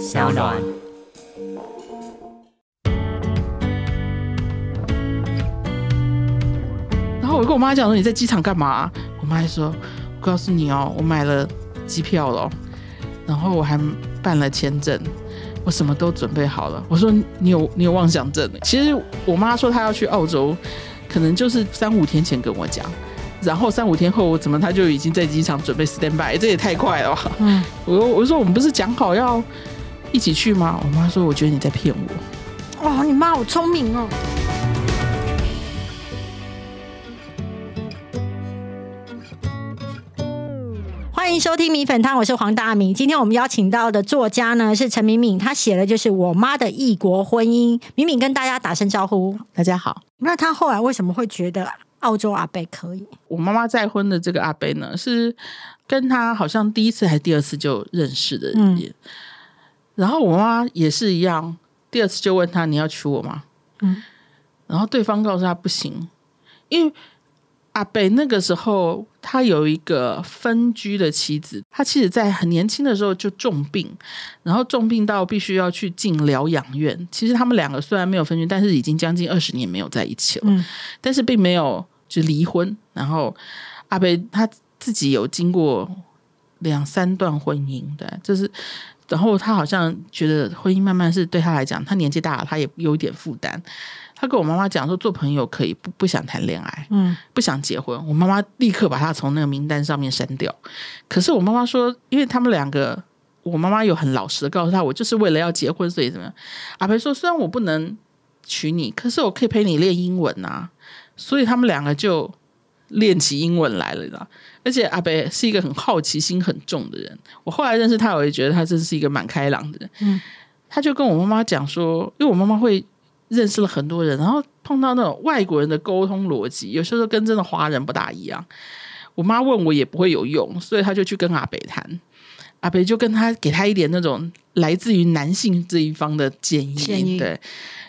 小暖。然后我跟我妈讲说你在机场干嘛？我妈还说，我告诉你哦，我买了机票了，然后我还办了签证，我什么都准备好了。我说你有你有妄想症？其实我妈说她要去澳洲，可能就是三五天前跟我讲，然后三五天后怎么她就已经在机场准备 stand by，这也太快了吧。嗯，我我说我们不是讲好要一起去吗？我妈说我觉得你在骗我。哦，你妈好聪明哦。欢迎收听米粉汤，我是黄大明。今天我们邀请到的作家呢是陈敏敏，她写的就是我妈的异国婚姻。敏敏跟大家打声招呼。大家好，那她后来为什么会觉得澳洲阿贝可以？我妈妈再婚的这个阿贝呢，是跟她好像第一次还是第二次就认识的人。嗯然后我妈妈也是一样，第二次就问他你要娶我吗？嗯，然后对方告诉他不行，因为阿贝那个时候他有一个分居的妻子，他妻子在很年轻的时候就重病，然后重病到必须要去进疗养院。其实他们两个虽然没有分居，但是已经将近二十年没有在一起了。嗯但是并没有就离婚。然后阿贝他自己有经过两三段婚姻，对，就是。然后他好像觉得婚姻慢慢是对他来讲，他年纪大了，他也有一点负担。他跟我妈妈讲说，做朋友可以，不不想谈恋爱，嗯不想结婚。我妈妈立刻把他从那个名单上面删掉。可是我妈妈说，因为他们两个，我妈妈有很老实的告诉他，我就是为了要结婚，所以怎么样？阿培说，虽然我不能娶你，可是我可以陪你练英文啊。所以他们两个就练起英文来了，你知道。而且阿北是一个很好奇心很重的人。我后来认识他，我也觉得他真是一个蛮开朗的人。嗯，他就跟我妈妈讲说，因为我妈妈会认识了很多人，然后碰到那种外国人的沟通逻辑，有时候跟真的华人不大一样。我妈问我也不会有用，所以他就去跟阿北谈。阿北就跟他给他一点那种来自于男性这一方的建议，建议对，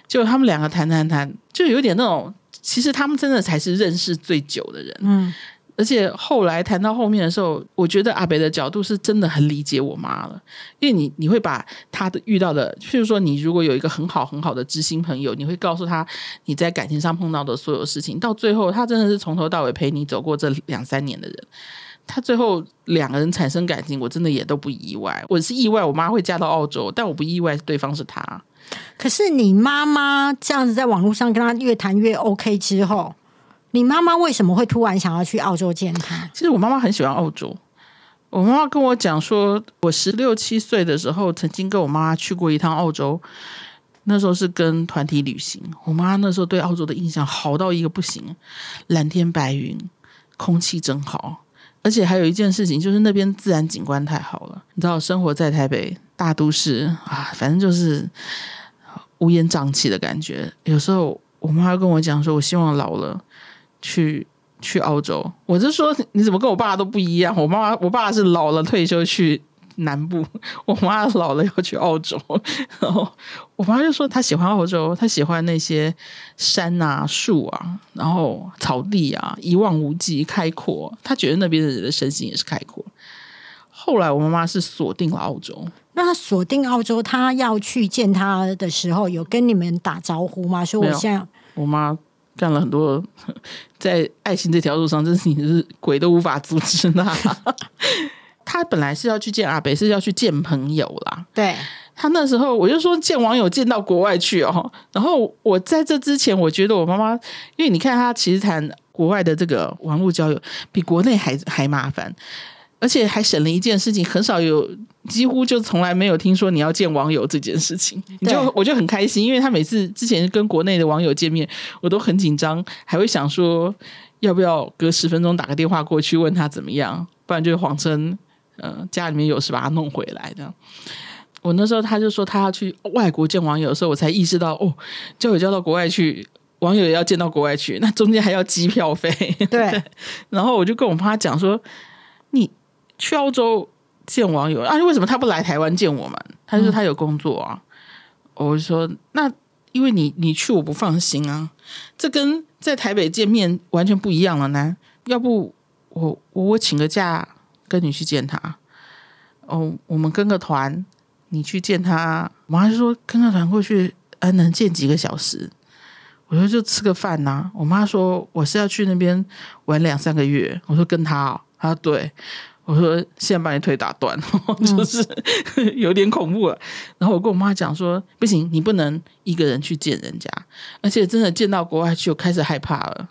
就他们两个谈谈谈，就有点那种，其实他们真的才是认识最久的人。嗯而且后来谈到后面的时候，我觉得阿北的角度是真的很理解我妈了，因为你你会把他的遇到的，譬如说你如果有一个很好很好的知心朋友，你会告诉他你在感情上碰到的所有事情，到最后他真的是从头到尾陪你走过这两三年的人。他最后两个人产生感情，我真的也都不意外。我是意外我妈会嫁到澳洲，但我不意外对方是他。可是你妈妈这样子在网络上跟他越谈越 OK 之后，你妈妈为什么会突然想要去澳洲见他？其实我妈妈很喜欢澳洲。我妈妈跟我讲说，我十六七岁的时候，曾经跟我妈妈去过一趟澳洲，那时候是跟团体旅行。我妈那时候对澳洲的印象好到一个不行，蓝天白云，空气真好，而且还有一件事情，就是那边自然景观太好了。你知道，生活在台北大都市啊，反正就是乌烟瘴气的感觉。有时候我妈跟我讲说，我希望老了去去澳洲。我就说你怎么跟我爸都不一样？我妈妈我爸是老了退休去南部，我妈老了要去澳洲。然后我妈就说她喜欢澳洲，她喜欢那些山啊、树啊，然后草地啊，一望无际、开阔。她觉得那边的人的身心也是开阔。后来我妈妈是锁定了澳洲，那他锁定澳洲，他要去见他的时候，有跟你们打招呼吗？说我现在我妈干了很多，在爱情这条路上，真是你是鬼都无法阻止她。她本来是要去见阿北，是要去见朋友啦。对他那时候我就说见网友见到国外去哦。然后我在这之前，我觉得我妈妈，因为你看她其实谈国外的这个网络交友，比国内还还麻烦。而且还省了一件事情，很少有，几乎就从来没有听说你要见网友这件事情，你就我就很开心，因为他每次之前跟国内的网友见面，我都很紧张，还会想说要不要隔十分钟打个电话过去问他怎么样，不然就谎称呃家里面有事把他弄回来的。我那时候他就说他要去外国见网友的时候，我才意识到哦，交友交到国外去，网友也要见到国外去，那中间还要机票费。对 然后我就跟我妈讲说，你去澳洲见网友啊？为什么他不来台湾见我们？他就说他有工作啊。我就说那因为你你去我不放心啊，这跟在台北见面完全不一样了呢。要不我我我请个假跟你去见他，哦，我们跟个团你去见他，我妈就说跟个团过去，呃，能见几个小时？我说就吃个饭呐、我妈说我是要去那边玩两三个月。我说跟他、哦，她说对。我说现在把你腿打断，就是有点恐怖了。然后我跟我妈讲说，不行，你不能一个人去见人家，而且真的见到国外去，我开始害怕了。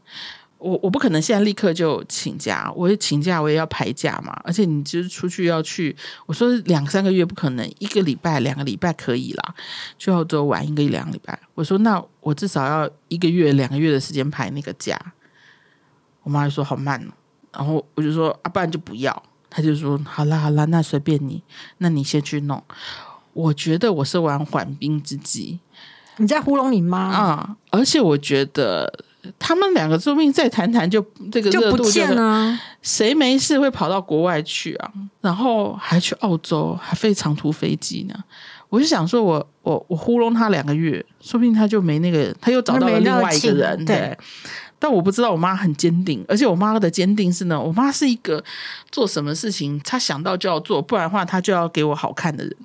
我我不可能现在立刻就请假，我也请假，我也要排假嘛。而且你就是出去要去，我说两三个月不可能，一个礼拜、两个礼拜可以啦，去澳洲玩一个一两个礼拜。我说那我至少要一个月、两个月的时间排那个假。我妈就说好慢哦，然后我就说啊，不然就不要。她就说好啦好啦，那随便你，那你先去弄。我觉得我是玩缓兵之计，你在糊弄你妈，啊、而且我觉得他们两个说不定再谈谈就这个就不热度就见了。谁没事会跑到国外去啊？然后还去澳洲，还飞长途飞机呢。我就想说我，我我糊弄他两个月，说不定他就没那个，他又找到了另外一个人。对对，但我不知道我妈很坚定，而且我妈的坚定是呢，我妈是一个做什么事情她想到就要做，不然的话她就要给我好看的人。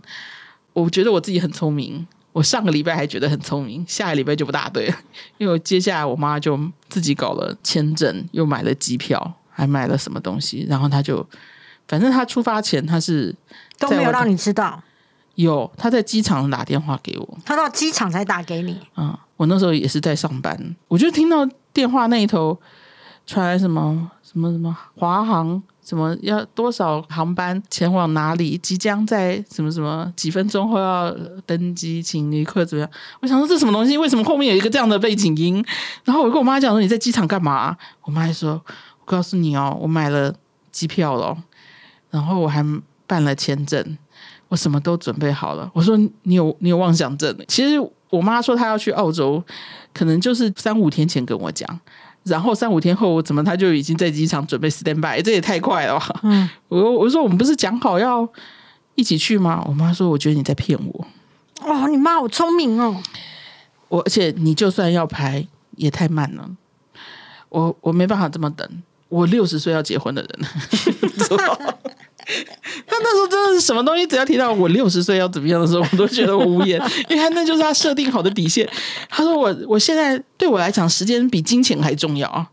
我觉得我自己很聪明，我上个礼拜还觉得很聪明，下个礼拜就不大对了，因为接下来我妈就自己搞了签证，又买了机票，还买了什么东西，然后她就，反正她出发前她是都没有让你知道，有她在机场打电话给我，他到机场才打给你。嗯，我那时候也是在上班，我就听到电话那一头传来什么什么什么华航什么要多少航班前往哪里，即将在什么什么几分钟后要登机，请旅客怎么样？我想说这什么东西？为什么后面有一个这样的背景音？然后我跟我妈讲说你在机场干嘛？我妈还说我告诉你哦，我买了机票了，然后我还办了签证。我什么都准备好了。我说你有你有妄想症。其实我妈说她要去澳洲，可能就是三五天前跟我讲，然后三五天后怎么她就已经在机场准备 stand by，这也太快了吧？嗯，我我说我们不是讲好要一起去吗？我妈说我觉得你在骗我，哦，你妈好聪明哦。我而且你就算要排也太慢了，我我没办法这么等。我六十岁要结婚的人，他那时候真的是什么东西，只要提到我六十岁要怎么样的时候，我都觉得无言，因为他那就是他设定好的底线。他说我我现在对我来讲，时间比金钱还重要啊。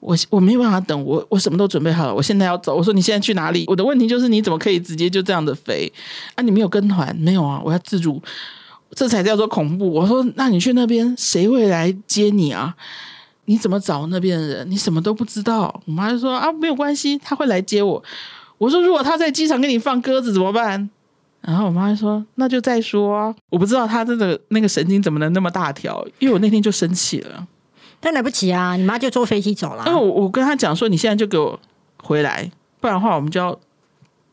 我我没有办法等，我我什么都准备好了，我现在要走。我说你现在去哪里？我的问题就是你怎么可以直接就这样的飞啊？你没有跟团？没有啊？我要自助，这才叫做恐怖。我说那你去那边谁会来接你啊？你怎么找那边的人？你什么都不知道。我妈就说啊，没有关系，他会来接我。我说如果他在机场给你放鸽子怎么办？然后我妈就说那就再说啊。我不知道他真的那个神经怎么能那么大条，因为我那天就生气了。但来不及啊，你妈就坐飞机走了因为。我我跟他讲说，你现在就给我回来，不然的话我们就要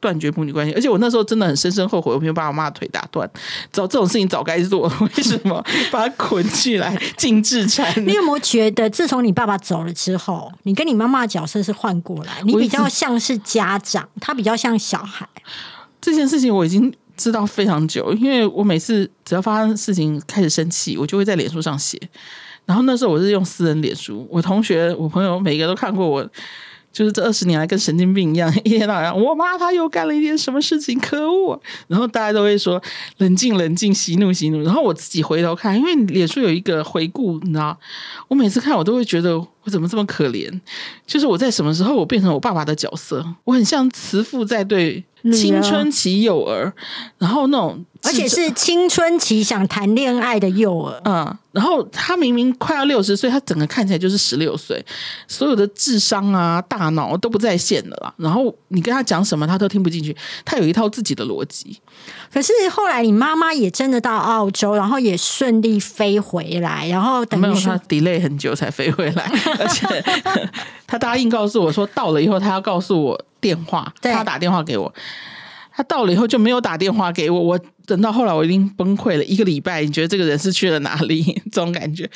断绝母女关系。而且我那时候真的很深深后悔，我没有把我妈的腿打断。早这种事情早该做，为什么把她捆起来进制产？你有没有觉得，自从你爸爸走了之后，你跟你妈妈的角色是换过来？你比较像是家长，他比较像小孩。这件事情我已经知道非常久，因为我每次只要发生事情开始生气，我就会在脸书上写。然后那时候我是用私人脸书，我同学、我朋友每个都看过我，就是这二十年来跟神经病一样，一天到晚我妈她又干了一件什么事情，可恶！然后大家都会说冷静冷静，息怒息怒。然后我自己回头看，因为脸书有一个回顾，你知道，我每次看我都会觉得我怎么这么可怜？就是我在什么时候我变成我爸爸的角色，我很像慈父在对青春期幼儿，然后那种而且是青春期想谈恋爱的幼儿，嗯，然后他明明快要六十岁，他整个看起来就是十六岁，所有的智商啊、大脑都不在线了啦。然后你跟他讲什么，他都听不进去，他有一套自己的逻辑。可是后来你妈妈也真的到澳洲，然后也顺利飞回来，然后等没有，于说他 delay 很久才飞回来，而且 他答应告诉我说到了以后，他要告诉我电话，对他打电话给我。他到了以后就没有打电话给我，我等到后来我已经崩溃了一个礼拜。你觉得这个人是去了哪里？这种感觉，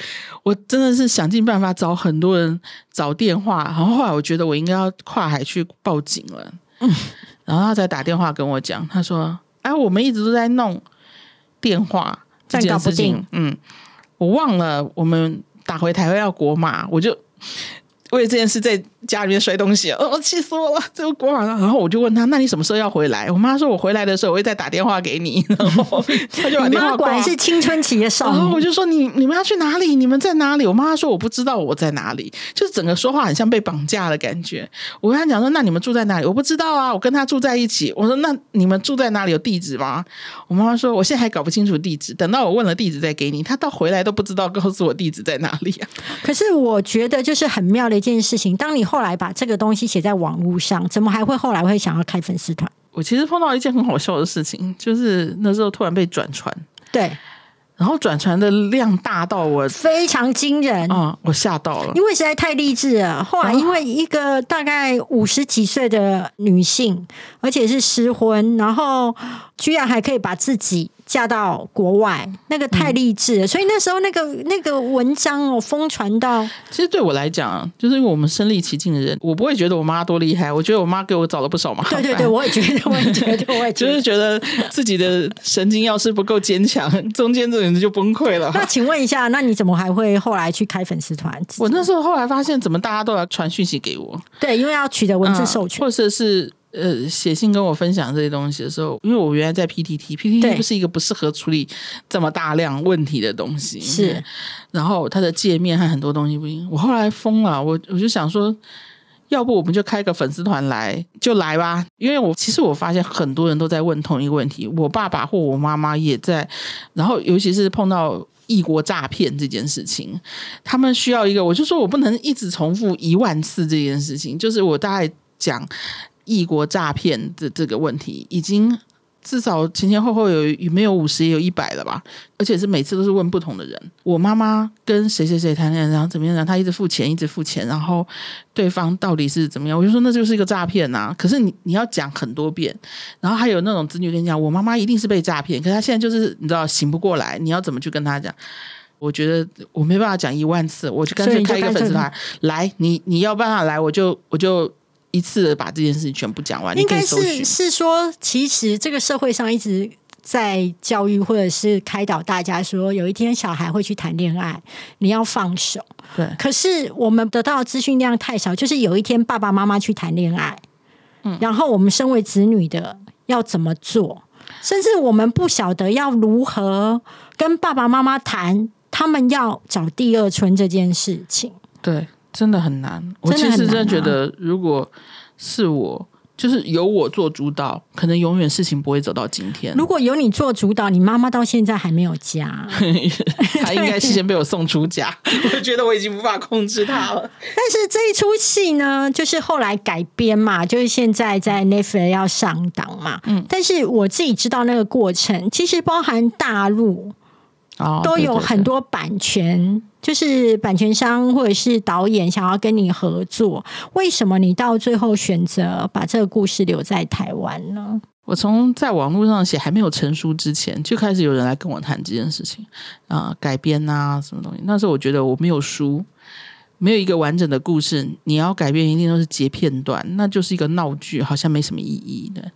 我真的是想尽办法找很多人找电话，然后后来我觉得我应该要跨海去报警了。然后他才打电话跟我讲，他说：“哎，我们一直都在弄电话这件事情，嗯，我忘了我们打回台湾要国码，我就为了这件事再家里面摔东西，哦，气死我了，这个国王。然后我就问他，那你什么时候要回来？我妈说，我回来的时候我会再打电话给你。然后他就把你电话挂妈果然。是青春期的少然后女。我就说你你们要去哪里？你们在哪里？我妈说我不知道我在哪里，就是整个说话很像被绑架的感觉。我跟她讲说，那你们住在哪里？我不知道啊，我跟他住在一起。我说那你们住在哪里？有地址吗？我妈妈说我现在还搞不清楚地址，等到我问了地址再给你。她到回来都不知道告诉我地址在哪里啊。可是我觉得就是很妙的一件事情，当你后来把这个东西写在网络上，怎么还会后来会想要开粉丝团？我其实碰到一件很好笑的事情，就是那时候突然被转传，对，然后转传的量大到我非常惊人。啊、我吓到了。因为实在太励志了。后来，哦因为一个大概五十几岁的女性，而且是失婚，然后居然还可以把自己嫁到国外，那个太励志了。所以那时候那个那个文章哦，疯传到其实对我来讲，就是因为我们身历其境的人，我不会觉得我妈多厉害，我觉得我妈给我找了不少麻烦。对对对，我也觉得，我也觉得，我也觉就。是觉得自己的神经要是不够坚强，中间这人就崩溃了。那请问一下，那你怎么还会后来去开粉丝团？我那时候后来发现，怎么大家都来传讯息给我，对，因为要取得文字授权，嗯或者是呃写信跟我分享这些东西的时候，因为我原来在 PTT，PTT 对不是一个不适合处理这么大量问题的东西，是，然后它的界面和很多东西不一样。我后来疯了，我我就想说。要不我们就开个粉丝团来，就来吧。因为我其实我发现很多人都在问同一个问题，我爸爸或我妈妈也在，然后尤其是碰到异国诈骗这件事情，他们需要一个，我就说我不能一直重复一万次这件事情，就是我大概讲异国诈骗的这个问题，已经至少前前后后有有没有五十也有一百了吧，而且是每次都是问不同的人。我妈妈跟谁谁谁谈恋爱，然后怎么样，然后她一直付钱，一直付钱，然后对方到底是怎么样？我就说那就是一个诈骗呐。可是你你要讲很多遍，然后还有那种子女跟你讲，我妈妈一定是被诈骗，可是她现在就是你知道醒不过来，你要怎么去跟她讲？我觉得我没办法讲一万次，我就干脆开一个粉丝团来，你你要办法来，我就我就一次的把这件事情全部讲完。你应该是是说，其实这个社会上一直在教育或者是开导大家说，有一天小孩会去谈恋爱，你要放手。对可是我们得到的资讯量太少，就是有一天爸爸妈妈去谈恋爱，嗯然后我们身为子女的要怎么做，甚至我们不晓得要如何跟爸爸妈妈谈，他们要找第二春这件事情。对，真的很难。我其实真的觉得，如果是我，就是由我做主导，可能永远事情不会走到今天。如果有你做主导，你妈妈到现在还没有家。她应该是先被我送出家，我觉得我已经无法控制她了。但是这一出戏呢，就是后来改编嘛，就是现在在 Netflix 要上档嘛。嗯，但是我自己知道那个过程，其实包含大陆哦，都有很多版权，就是版权商或者是导演想要跟你合作。为什么你到最后选择把这个故事留在台湾呢？我从在网络上写还没有成书之前，就开始有人来跟我谈这件事情啊、改编啊，什么东西。那时候我觉得我没有书，没有一个完整的故事，你要改编一定都是截片段，那就是一个闹剧，好像没什么意义的。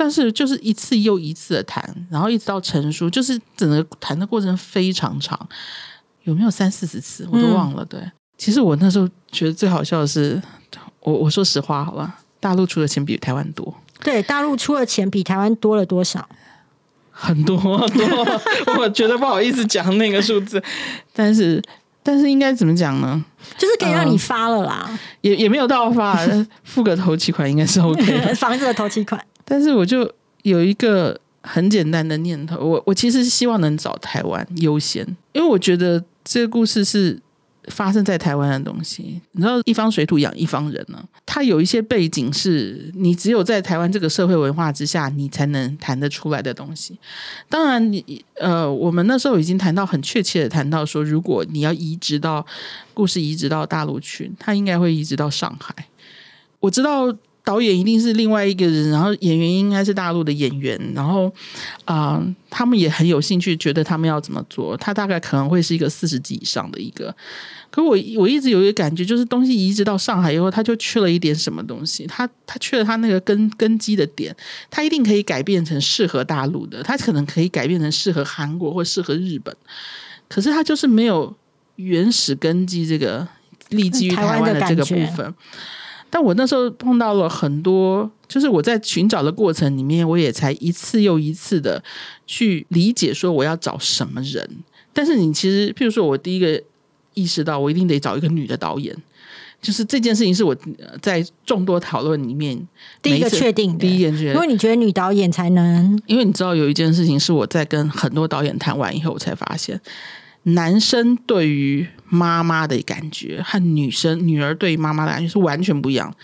但是就是一次又一次的谈，然后一直到成熟，就是整个谈的过程非常长，有没有三四十次我都忘了。对，其实我那时候觉得最好笑的是，我我说实话好吧，大陆出的钱比台湾多。对，大陆出的钱比台湾多了多少？很多很多，我觉得不好意思讲那个数字，但是但是应该怎么讲呢？就是可以让你嗯发了啦，也也没有到发，付个头期款应该是 OK 的。房子的头期款。但是我就有一个很简单的念头，我我其实是希望能找台湾优先，因为我觉得这个故事是发生在台湾的东西。你知道，一方水土养一方人呢、它有一些背景是你只有在台湾这个社会文化之下，你才能谈得出来的东西。当然你，呃，我们那时候已经谈到很确切的谈到说，如果你要移植到故事移植到大陆去，它应该会移植到上海。我知道导演一定是另外一个人，然后演员应该是大陆的演员，然后啊、呃他们也很有兴趣，觉得他们要怎么做。他大概可能会是一个四十级以上的一个，可我我一直有一个感觉，就是东西移植到上海以后，他就缺了一点什么东西，他他缺了他那个根根基的点，他一定可以改变成适合大陆的，他可能可以改变成适合韩国或适合日本，可是他就是没有原始根基这个立基于台湾的台湾的这个部分。但我那时候碰到了很多，就是我在寻找的过程里面，我也才一次又一次的去理解说我要找什么人。但是你其实，譬如说我第一个意识到，我一定得找一个女的导演。就是这件事情是我呃在众多讨论里面第一个确定的第一件觉得，因为你觉得女导演才能因为你知道有一件事情是我在跟很多导演谈完以后，我才发现，男生对于妈妈的感觉和女生女儿对于妈妈的感觉是完全不一样。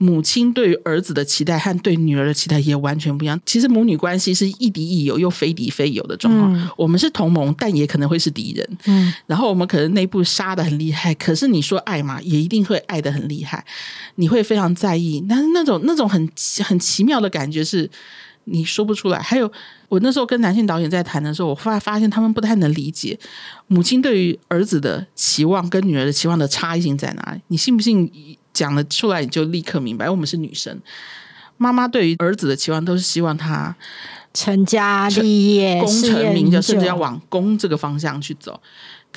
母亲对于儿子的期待和对女儿的期待也完全不一样。其实母女关系是亦敌亦友又非敌非友的状况。嗯我们是同盟，但也可能会是敌人。嗯然后我们可能内部杀的很厉害，可是你说爱嘛，也一定会爱的很厉害，你会非常在意。但是那种那种很很奇妙的感觉是你说不出来。还有我那时候跟男性导演在谈的时候，我发发现他们不太能理解母亲对于儿子的期望跟女儿的期望的差异性在哪里。你信不信？讲了出来你就立刻明白，我们是女生。妈妈对于儿子的期望都是希望他成家立业、功成名就，成甚至要往公这个方向去走。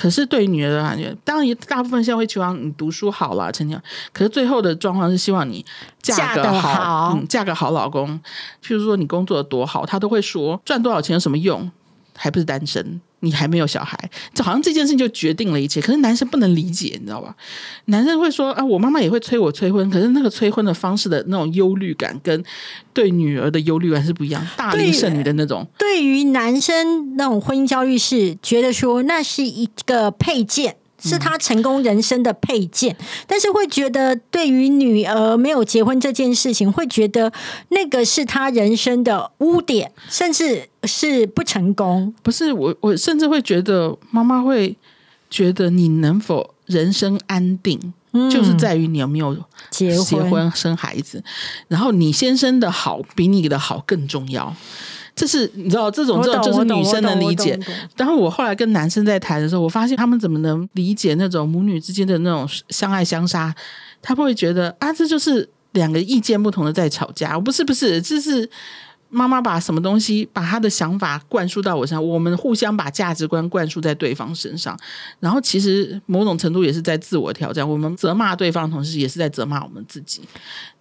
可是对于女儿的感觉，当然大部分现在会期望你读书好了，成绩好。可是最后的状况是希望你嫁得好，好嗯，嫁个好老公。譬如说你工作的多好，他都会说赚多少钱有什么用，还不是单身。你还没有小孩，就好像这件事情就决定了一切。可是男生不能理解，你知道吧？男生会说啊，我妈妈也会催我催婚，可是那个催婚的方式的那种忧虑感，跟对女儿的忧虑感是不一样，大龄剩女的那种。对于男生那种婚姻焦虑是觉得说那是一个配件。是他成功人生的配件，但是会觉得对于女儿没有结婚这件事情，会觉得那个是他人生的污点，甚至是不成功。不是我，我甚至会觉得妈妈会觉得你能否人生安定，就是在于你有没有嗯结婚结婚。生孩子，然后你先生的好比你的好更重要。这是你知道，这种这种就是女生能理解。然后我后来跟男生在谈的时候，我发现他们怎么能理解那种母女之间的那种相爱相杀？他们会觉得啊，这就是两个意见不同的在吵架。不是不是，这是妈妈把什么东西，把她的想法灌输到我身上，我们互相把价值观灌输在对方身上，然后其实某种程度也是在自我挑战。我们责骂对方同时，也是在责骂我们自己。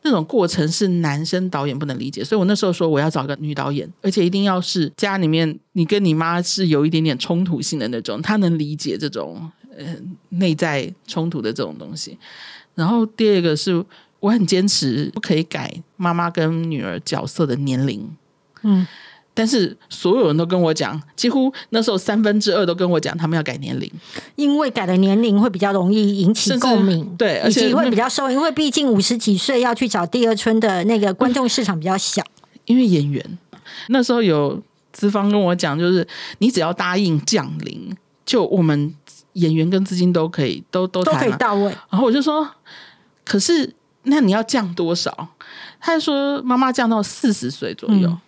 那种过程是男生导演不能理解，所以我那时候说我要找个女导演，而且一定要是家里面你跟你妈是有一点点冲突性的那种，她能理解这种呃内在冲突的这种东西。然后第二个是我很坚持不可以改妈妈跟女儿角色的年龄，嗯，但是所有人都跟我讲，几乎那时候三分之二都跟我讲他们要改年龄，因为改的年龄会比较容易引起共鸣，对而且会比较受，因为毕竟五十几岁要去找第二春的那个观众市场比较小。因为演员那时候有资方跟我讲，就是你只要答应降临，就我们演员跟资金都可以都都都可。以到位。然后我就说，可是那你要降多少？他就说妈妈降到四十岁左右。嗯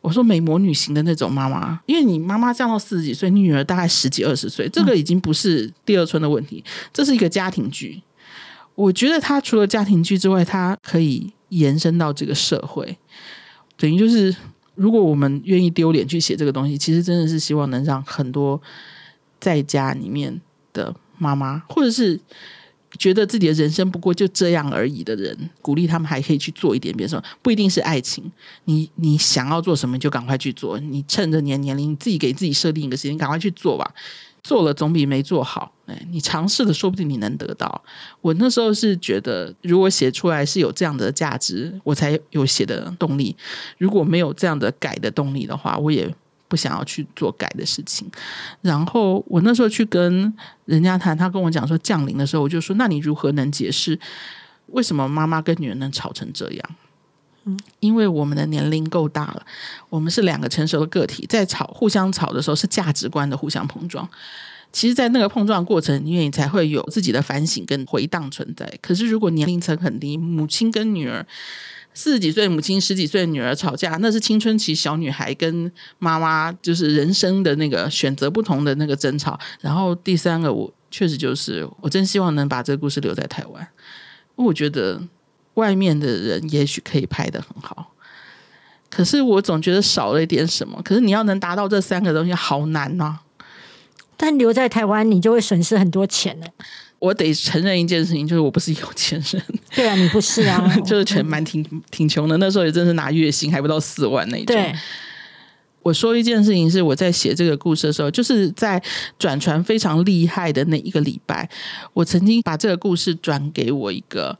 我说美魔女型的那种妈妈，因为你妈妈降到四十几岁，你女儿大概十几二十岁，这个已经不是第二春的问题，这是一个家庭剧。我觉得它除了家庭剧之外，它可以延伸到这个社会，等于就是如果我们愿意丢脸去写这个东西，其实真的是希望能让很多在家里面的妈妈，或者是觉得自己的人生不过就这样而已的人，鼓励他们还可以去做一点别的什么，不一定是爱情。你你想要做什么就赶快去做，你趁着你的年龄，你自己给自己设定一个时间，赶快去做吧。做了总比没做好。哎，你尝试了，说不定你能得到。我那时候是觉得，如果写出来是有这样的价值，我才有写的动力。如果没有这样的改的动力的话，我也不想要去做改的事情。然后我那时候去跟人家谈，他跟我讲说降临的时候，我就说：那你如何能解释为什么妈妈跟女儿能吵成这样？因为我们的年龄够大了，我们是两个成熟的个体，在吵互相吵的时候是价值观的互相碰撞。其实，在那个碰撞过程里面，你才会有自己的反省跟回荡存在。可是，如果年龄层很低，母亲跟女儿四十几岁母亲、十几岁女儿吵架，那是青春期小女孩跟妈妈就是人生的那个选择不同的那个争吵。然后第三个，我确实就是我真希望能把这个故事留在台湾，因为我觉得外面的人也许可以拍得很好。可是我总觉得少了一点什么。可是你要能达到这三个东西，好难呐、但留在台湾你就会损失很多钱了。我得承认一件事情，就是我不是有钱人，对啊，你不是啊，就是全蛮挺挺穷的。那时候也真是拿月薪还不到四万那种。对，我说一件事情是我在写这个故事的时候，就是在转传非常厉害的那一个礼拜，我曾经把这个故事转给我一个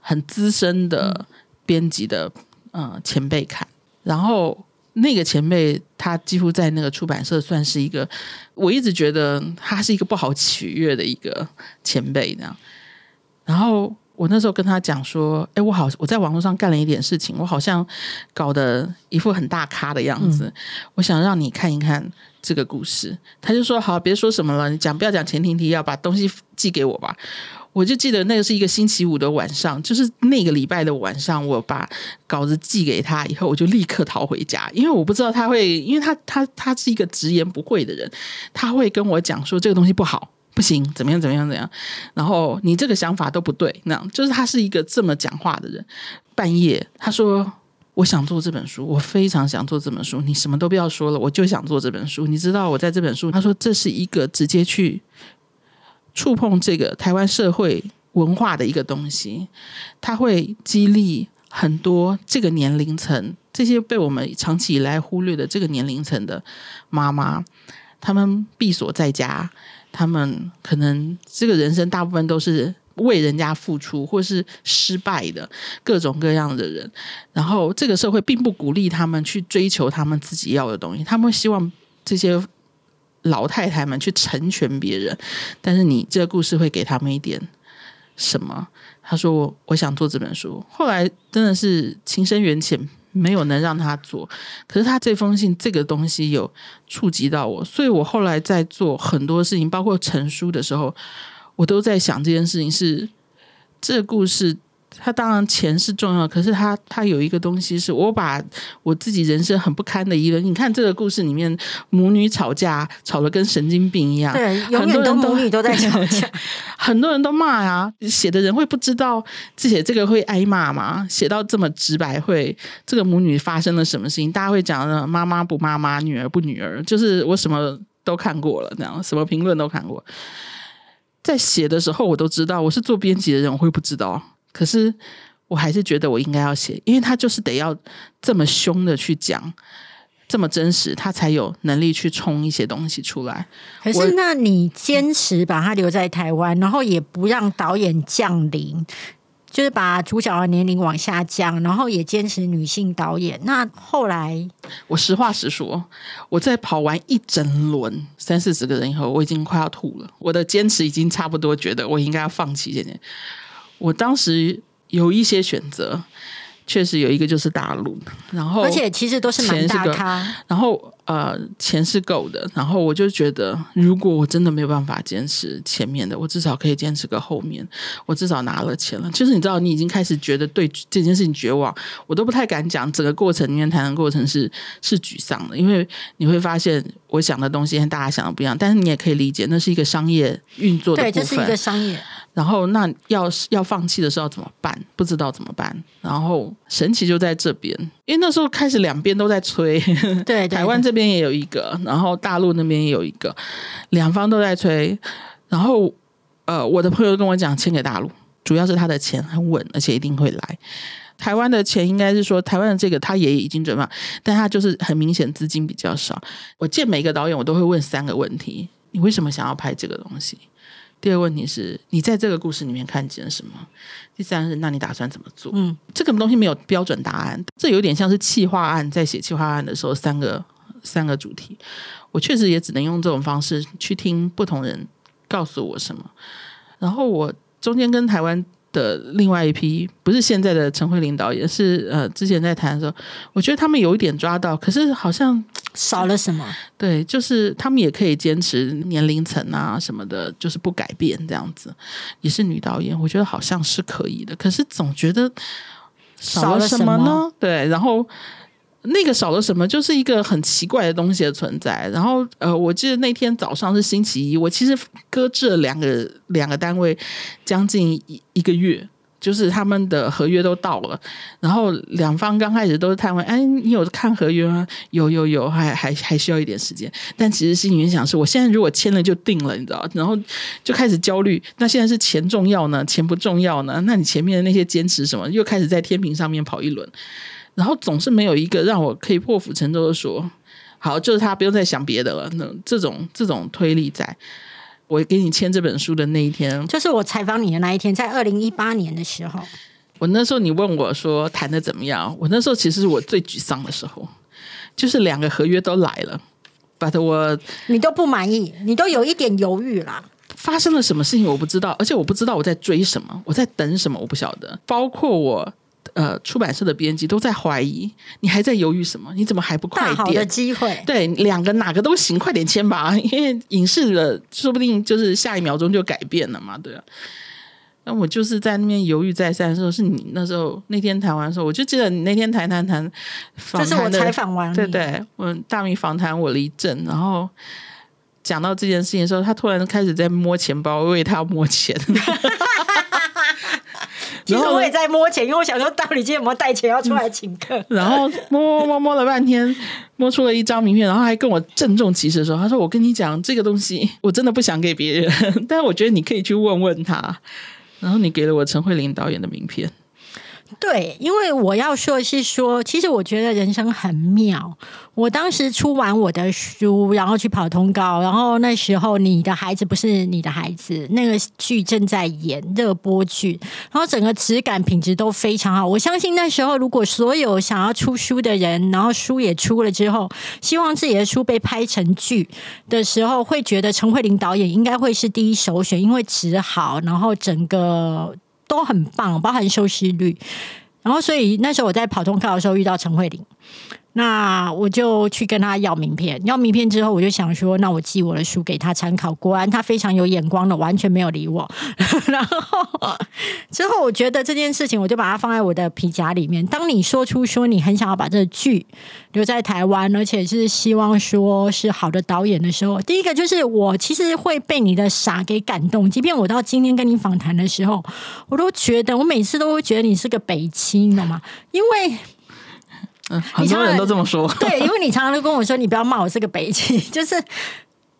很资深的编辑的呃前辈看，然后那个前辈他几乎在那个出版社算是一个，我一直觉得他是一个不好取悦的一个前辈那样，然后。我那时候跟他讲说：“哎，我好，我在网络上干了一点事情，我好像搞得一副很大咖的样子。我想让你看一看这个故事。”他就说：“好，别说什么了，你讲不要讲前庭提要，把东西寄给我吧。”我就记得那个是一个星期五的晚上，就是那个礼拜的晚上，我把稿子寄给他以后，我就立刻逃回家，因为我不知道他会，因为他他他是一个直言不讳的人，他会跟我讲说这个东西不好。不行，怎么样？怎么样？怎样？然后你这个想法都不对，那样就是他是一个这么讲话的人。半夜他说：“我想做这本书，我非常想做这本书。你什么都不要说了，我就想做这本书。你知道我在这本书，他说这是一个直接去触碰这个台湾社会文化的一个东西，它会激励很多这个年龄层，这些被我们长期以来忽略的这个年龄层的妈妈，他们闭锁在家。”他们可能这个人生大部分都是为人家付出，或是失败的各种各样的人。然后这个社会并不鼓励他们去追求他们自己要的东西，他们希望这些老太太们去成全别人。但是你这个故事会给他们一点什么？他说：“我我想做这本书。”后来真的是情深缘浅。没有能让他做，可是他这封信这个东西有触及到我，所以我后来在做很多事情，包括成书的时候，我都在想这件事情是这个故事。他当然钱是重要，可是他他有一个东西是我把我自己人生很不堪的一个，你看这个故事里面母女吵架吵得跟神经病一样，对，永远都母女都在吵架，很多人都骂呀，写的人会不知道写这个会挨骂吗？写到这么直白，会这个母女发生了什么事情？大家会讲的妈妈不妈妈，女儿不女儿，就是我什么都看过了，这样什么评论都看过，在写的时候我都知道，我是做编辑的人，我会不知道。可是，我还是觉得我应该要写，因为他就是得要这么凶的去讲，这么真实，他才有能力去冲一些东西出来。可是，那你坚持把他留在台湾，然后也不让导演降临，就是把主角的年龄往下降，然后也坚持女性导演。那后来，我实话实说，我在跑完一整轮三四十个人以后，我已经快要吐了。我的坚持已经差不多，觉得我应该要放弃这件。我当时有一些选择，确实有一个就是大陆，然后而且其实都是蛮大咖，然后呃钱是够的，然后我就觉得如果我真的没有办法坚持前面的，我至少可以坚持个后面，我至少拿了钱了。就是你知道，你已经开始觉得对这件事情绝望，我都不太敢讲整个过程里面谈的过程是是沮丧的，因为你会发现我想的东西跟大家想的不一样，但是你也可以理解，那是一个商业运作的部分，这是一个商业。然后，那要要放弃的时候怎么办？不知道怎么办。然后神奇就在这边，因为那时候开始两边都在催，对，台湾这边也有一个，然后大陆那边也有一个，两方都在催。然后，呃，我的朋友跟我讲，签给大陆，主要是他的钱很稳，而且一定会来。台湾的钱应该是说，台湾的这个他也已经准备，但他就是很明显资金比较少。我见每个导演，我都会问三个问题：你为什么想要拍这个东西？第二个问题是你在这个故事里面看见了什么？第三是那你打算怎么做？嗯，这个东西没有标准答案，这有点像是企划案，在写企划案的时候，三个三个主题，我确实也只能用这种方式去听不同人告诉我什么，然后我中间跟台湾。的另外一批不是现在的陈慧琳导演，是呃之前在谈的时候，我觉得他们有一点抓到，可是好像少了什么？对，就是他们也可以坚持年龄层啊什么的，就是不改变这样子，也是女导演，我觉得好像是可以的，可是总觉得少了什么呢？对，然后。那个少了什么，就是一个很奇怪的东西的存在。然后，呃，我记得那天早上是星期一，我其实搁置了两个两个单位将近一一个月，就是他们的合约都到了，然后两方刚开始都是探问，哎，你有看合约吗？有有有，还还还需要一点时间。但其实心里面想是，我现在如果签了就定了，你知道，然后就开始焦虑。那现在是钱重要呢，钱不重要呢？那你前面的那些坚持什么，又开始在天平上面跑一轮，然后总是没有一个让我可以破釜沉舟的说，好，就是他不用再想别的了。那这种这种推力在。我给你签这本书的那一天，就是我采访你的那一天，在二零一八年的时候。我那时候你问我说谈的怎么样？我那时候其实是我最沮丧的时候，就是两个合约都来了，but 我你都不满意，你都有一点犹豫啦。发生了什么事情我不知道，而且我不知道我在追什么，我在等什么，我不晓得。包括我。呃，出版社的编辑都在怀疑，你还在犹豫什么？你怎么还不快点？的机会，对，两个哪个都行，快点签吧，因为影视的说不定就是下一秒钟就改变了嘛，对啊。那我就是在那边犹豫再三的时候，是你那时候那天谈完的时候，我就记得你那天谈谈谈，就是我采访完，对对，我大明访谈我了一阵，然后讲到这件事情的时候，他突然开始在摸钱包，因为他要摸钱。其实我也在摸钱，因为我想说，到底今天有没有带钱要出来请客？然后摸摸摸摸了半天，摸出了一张名片，然后还跟我郑重其事的说：“他说我跟你讲，这个东西我真的不想给别人，但是我觉得你可以去问问他。”然后你给了我陈慧琳导演的名片。对，因为我要说的是说，其实我觉得人生很妙。我当时出完我的书，然后去跑通告，然后那时候你的孩子不是你的孩子，那个剧正在演热播剧，然后整个质感品质都非常好。我相信那时候如果所有想要出书的人，然后书也出了之后，希望自己的书被拍成剧的时候，会觉得陈慧琳导演应该会是第一首选，因为质好，然后整个。都很棒，包含休息率。然后，所以那时候我在跑通告的时候遇到陈慧琳。那我就去跟他要名片，要名片之后，我就想说，那我寄我的书给他参考。果然他非常有眼光的，完全没有理我。然后之后，我觉得这件事情，我就把它放在我的皮夹里面。当你说出说你很想要把这个剧留在台湾，而且是希望说是好的导演的时候，第一个就是我其实会被你的傻给感动。即便我到今天跟你访谈的时候，我都觉得我每次都会觉得你是个北青，懂吗？因为。嗯，很多人都这么说。对，因为你常常都跟我说，你不要骂我是个北京，就是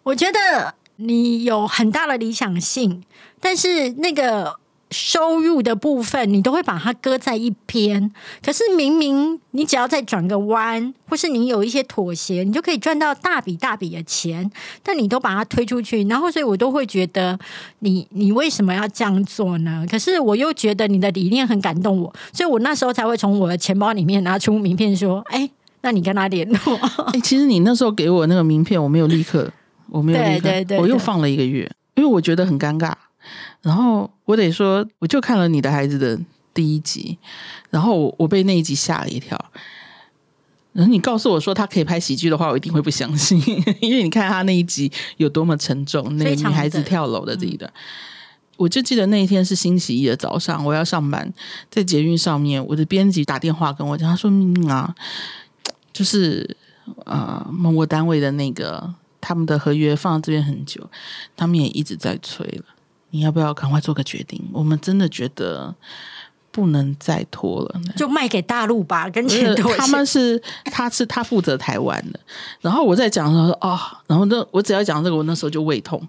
我觉得你有很大的理想性，但是那个。收入的部分，你都会把它搁在一边。可是明明你只要再转个弯，或是你有一些妥协，你就可以赚到大笔大笔的钱。但你都把它推出去，然后所以我都会觉得你你为什么要这样做呢？可是我又觉得你的理念很感动我，所以我那时候才会从我的钱包里面拿出名片，说：“哎，那你跟他联络。”哎，其实你那时候给我那个名片，我没有立刻，我没有立刻，我又放了一个月，因为我觉得很尴尬。然后我得说，我就看了你的孩子的第一集，然后我我被那一集吓了一跳。然后你告诉我说他可以拍喜剧的话，我一定会不相信，因为你看他那一集有多么沉重，那个女孩子跳楼的这一段。我就记得那一天是星期一的早上，我要上班，在捷运上面，我的编辑打电话跟我讲，他说：“啊，就是呃某个单位的那个他们的合约放在这边很久，他们也一直在催了。”你要不要赶快做个决定？我们真的觉得不能再拖了，就卖给大陆吧。跟前 他们是，他是他负责台湾的。然后我在讲的时候说啊，然后那我只要讲这个，我那时候就胃痛。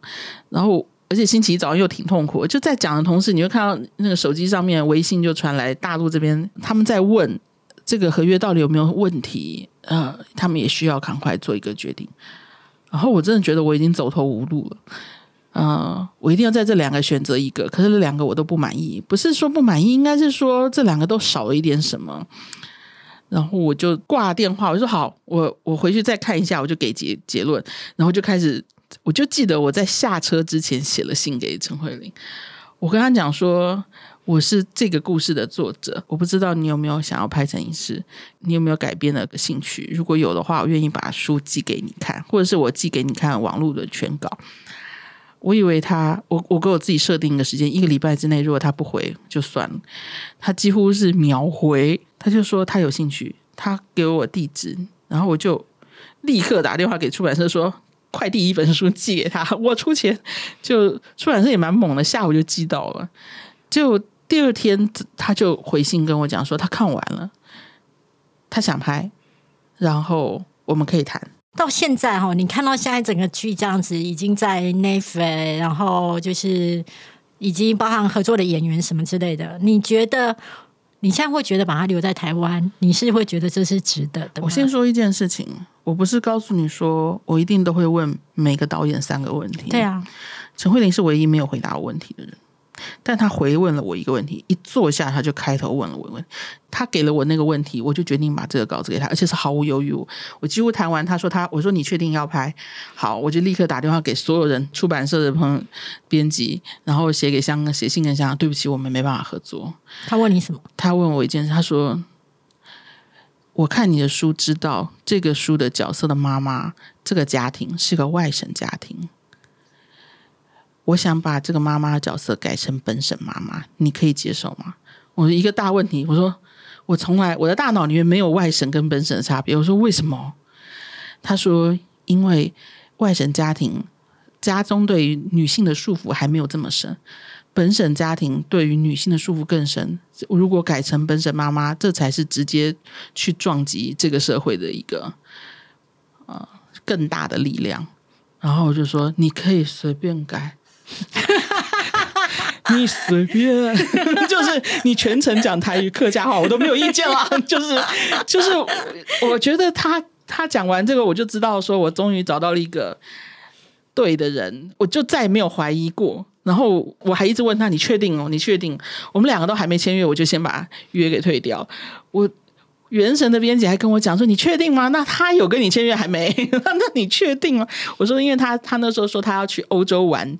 然后而且星期一早上又挺痛苦。就在讲的同时，你会看到那个手机上面微信就传来大陆这边他们在问这个合约到底有没有问题？呃，他们也需要赶快做一个决定。然后我真的觉得我已经走投无路了。嗯，我一定要在这两个选择一个，可是这两个我都不满意。不是说不满意，应该是说这两个都少了一点什么。然后我就挂电话，我说好，我我回去再看一下，我就给结结论。然后就开始，我就记得我在下车之前写了信给陈慧琳，我跟他讲说我是这个故事的作者，我不知道你有没有想要拍成影视，你有没有改编的兴趣？如果有的话，我愿意把书寄给你看，或者是我寄给你看网络的全稿。我以为他，我我给我自己设定一个时间，一个礼拜之内，如果他不回就算了。他几乎是秒回，他就说他有兴趣，他给我地址，然后我就立刻打电话给出版社说，快递一本书寄给他，我出钱。就出版社也蛮猛的，下午就寄到了。就第二天他就回信跟我讲说，他看完了，他想拍，然后我们可以谈。到现在哈，你看到现在整个剧这样子，已经在 Netflix，然后就是已经包含合作的演员什么之类的，你觉得？你现在会觉得把他留在台湾，你是会觉得这是值得的？我先说一件事情，我不是告诉你说我一定都会问每个导演三个问题。对啊，陈慧琳是唯一没有回答我问题的人。但他回问了我一个问题，一坐下他就开头问了我问，他给了我那个问题，我就决定把这个稿子给他，而且是毫无犹豫。我几乎谈完，他说他，我说你确定要拍？好，我就立刻打电话给所有人，出版社的朋友、编辑，然后写给香港，写信跟香港，对不起，我们没办法合作。他问你什么？他问我一件事，他说，我看你的书，知道这个书的角色的妈妈，这个家庭是个外省家庭。我想把这个妈妈的角色改成本省妈妈，你可以接受吗？我一个大问题，我说我从来我的大脑里面没有外省跟本省的差别。我说为什么？他说因为外省家庭家中对于女性的束缚还没有这么深，本省家庭对于女性的束缚更深。如果改成本省妈妈，这才是直接去撞击这个社会的一个呃更大的力量。然后我就说你可以随便改。你随便，就是你全程讲台语客家话，我都没有意见了。就 是就是，我觉得他他讲完这个，我就知道，说我终于找到了一个对的人，我就再也没有怀疑过。然后我还一直问他：“你确定哦？你确定？”我们两个都还没签约，我就先把约给退掉。我原神的编辑还跟我讲说：“你确定吗？”那他有跟你签约还没？那你确定吗？我说：“因为他他那时候说他要去欧洲玩。”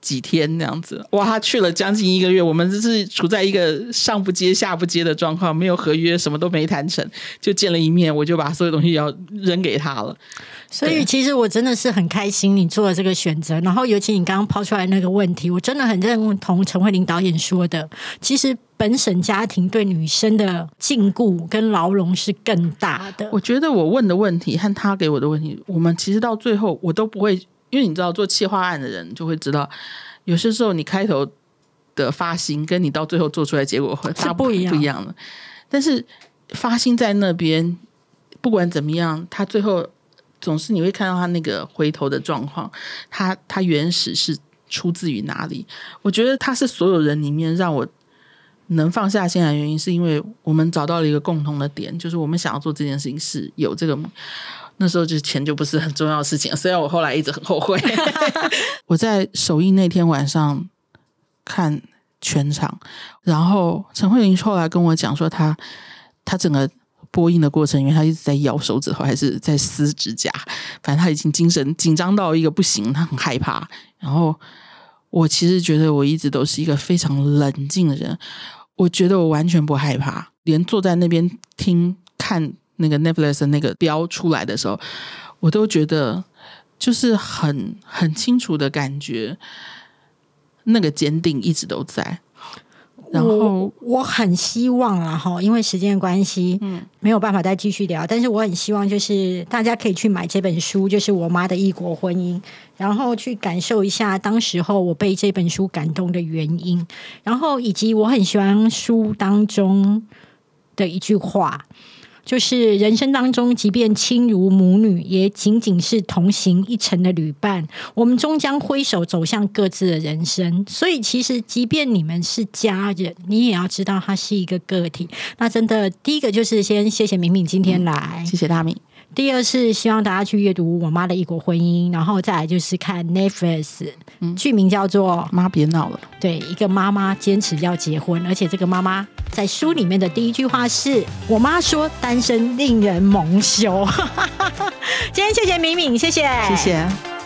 几天那样子，哇，他去了将近一个月，我们这是处在一个上不接下不接的状况，没有合约，什么都没谈成，就见了一面，我就把所有东西要扔给他了。所以其实我真的是很开心你做了这个选择，然后尤其你刚刚抛出来那个问题，我真的很认同陈慧琳导演说的，其实本省家庭对女生的禁锢跟牢笼是更大的。我觉得我问的问题和他给我的问题，我们其实到最后我都不会。因为你知道做企划案的人就会知道，有些时候你开头的发心跟你到最后做出来结果会大不一样不一样的。但是发心在那边，不管怎么样，他最后总是你会看到他那个回头的状况。他他原始是出自于哪里？我觉得他是所有人里面让我能放下心来的原因，是因为我们找到了一个共同的点，就是我们想要做这件事情是有这个。那时候就是钱就不是很重要的事情，虽然我后来一直很后悔。我在首映那天晚上看全场，然后陈慧琳后来跟我讲说，她她整个播映的过程，因为他一直在咬手指头，还是在撕指甲，反正他已经精神紧张到一个不行，他很害怕。然后我其实觉得我一直都是一个非常冷静的人，我觉得我完全不害怕，连坐在那边听看。那个 Netflix 那个标出来的时候，我都觉得就是很很清楚的感觉，那个坚定一直都在。然后我很希望啊，哈，因为时间关系，嗯，没有办法再继续聊。但是我很希望，就是大家可以去买这本书，就是我妈的异国婚姻，然后去感受一下当时候我被这本书感动的原因，然后以及我很喜欢书当中的一句话。就是人生当中，即便亲如母女，也仅仅是同行一程的旅伴。我们终将挥手走向各自的人生。所以，其实即便你们是家人，你也要知道他是一个个体。那真的，第一个就是先谢谢敏敏今天来，谢谢大敏。第二是希望大家去阅读我妈的异国婚姻，然后再来就是看 Netflix，剧名叫做《妈别闹了》。对，一个妈妈坚持要结婚，而且这个妈妈在书里面的第一句话是我妈说：“单身令人蒙羞。”今天谢谢敏敏，谢谢，谢谢。